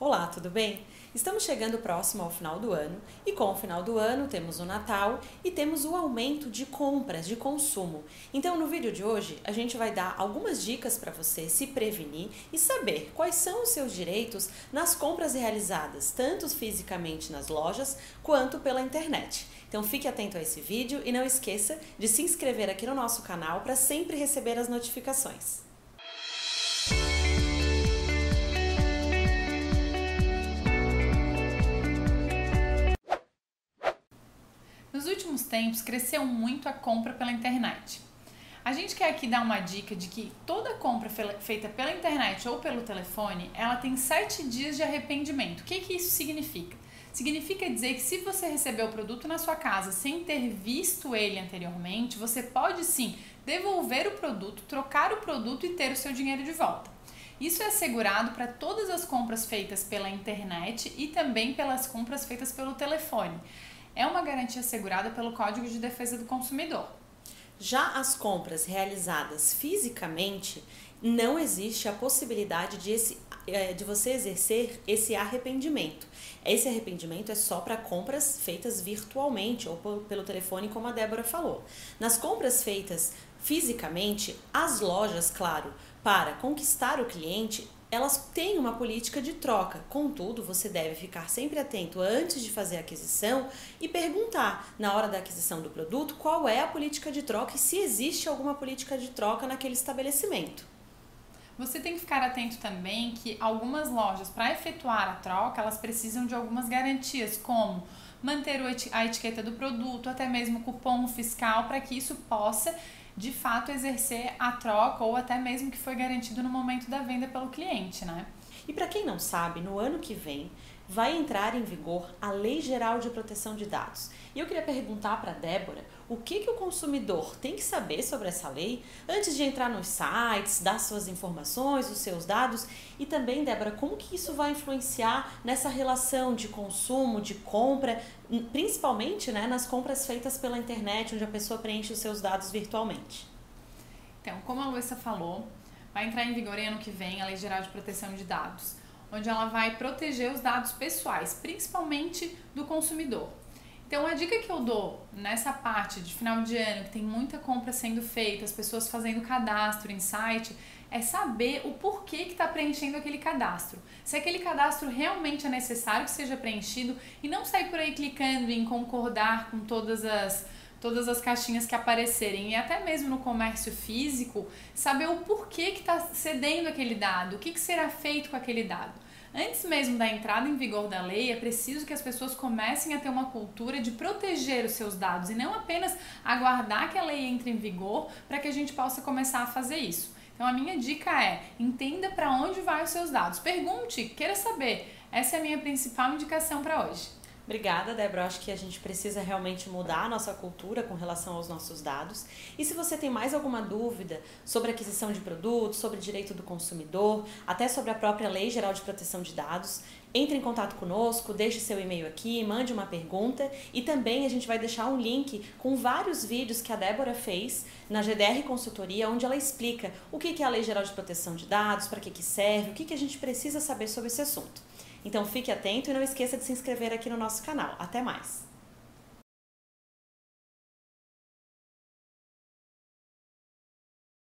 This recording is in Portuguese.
Olá, tudo bem? Estamos chegando próximo ao final do ano e com o final do ano temos o Natal e temos o aumento de compras, de consumo. Então, no vídeo de hoje, a gente vai dar algumas dicas para você se prevenir e saber quais são os seus direitos nas compras realizadas, tanto fisicamente nas lojas quanto pela internet. Então, fique atento a esse vídeo e não esqueça de se inscrever aqui no nosso canal para sempre receber as notificações. Tempos, cresceu muito a compra pela internet. A gente quer aqui dar uma dica de que toda compra feita pela internet ou pelo telefone, ela tem sete dias de arrependimento. O que, que isso significa? Significa dizer que se você recebeu o produto na sua casa sem ter visto ele anteriormente, você pode sim devolver o produto, trocar o produto e ter o seu dinheiro de volta. Isso é assegurado para todas as compras feitas pela internet e também pelas compras feitas pelo telefone é uma garantia assegurada pelo Código de Defesa do Consumidor. Já as compras realizadas fisicamente, não existe a possibilidade de, esse, é, de você exercer esse arrependimento. Esse arrependimento é só para compras feitas virtualmente ou pelo telefone, como a Débora falou. Nas compras feitas fisicamente, as lojas, claro, para conquistar o cliente, elas têm uma política de troca. Contudo, você deve ficar sempre atento antes de fazer a aquisição e perguntar na hora da aquisição do produto qual é a política de troca e se existe alguma política de troca naquele estabelecimento. Você tem que ficar atento também que algumas lojas, para efetuar a troca, elas precisam de algumas garantias, como manter a etiqueta do produto, até mesmo cupom fiscal, para que isso possa de fato exercer a troca ou até mesmo que foi garantido no momento da venda pelo cliente, né? E para quem não sabe, no ano que vem vai entrar em vigor a Lei Geral de Proteção de Dados. E eu queria perguntar para Débora o que, que o consumidor tem que saber sobre essa lei antes de entrar nos sites, dar suas informações, os seus dados e também, Débora, como que isso vai influenciar nessa relação de consumo, de compra, principalmente né, nas compras feitas pela internet, onde a pessoa preenche os seus dados virtualmente. Então, como a Luísa falou, vai entrar em vigor ano que vem a Lei Geral de Proteção de Dados, onde ela vai proteger os dados pessoais, principalmente do consumidor. Então, a dica que eu dou nessa parte de final de ano, que tem muita compra sendo feita, as pessoas fazendo cadastro em site, é saber o porquê que está preenchendo aquele cadastro. Se aquele cadastro realmente é necessário que seja preenchido e não sair por aí clicando em concordar com todas as todas as caixinhas que aparecerem e até mesmo no comércio físico, saber o porquê que está cedendo aquele dado, o que, que será feito com aquele dado. Antes mesmo da entrada em vigor da lei, é preciso que as pessoas comecem a ter uma cultura de proteger os seus dados e não apenas aguardar que a lei entre em vigor para que a gente possa começar a fazer isso. Então a minha dica é: entenda para onde vai os seus dados. Pergunte, queira saber. Essa é a minha principal indicação para hoje. Obrigada, Débora. Acho que a gente precisa realmente mudar a nossa cultura com relação aos nossos dados. E se você tem mais alguma dúvida sobre aquisição de produtos, sobre direito do consumidor, até sobre a própria Lei Geral de Proteção de Dados, entre em contato conosco, deixe seu e-mail aqui, mande uma pergunta e também a gente vai deixar um link com vários vídeos que a Débora fez na GDR Consultoria, onde ela explica o que é a Lei Geral de Proteção de Dados, para que, que serve, o que, que a gente precisa saber sobre esse assunto. Então fique atento e não esqueça de se inscrever aqui no nosso canal. Até mais!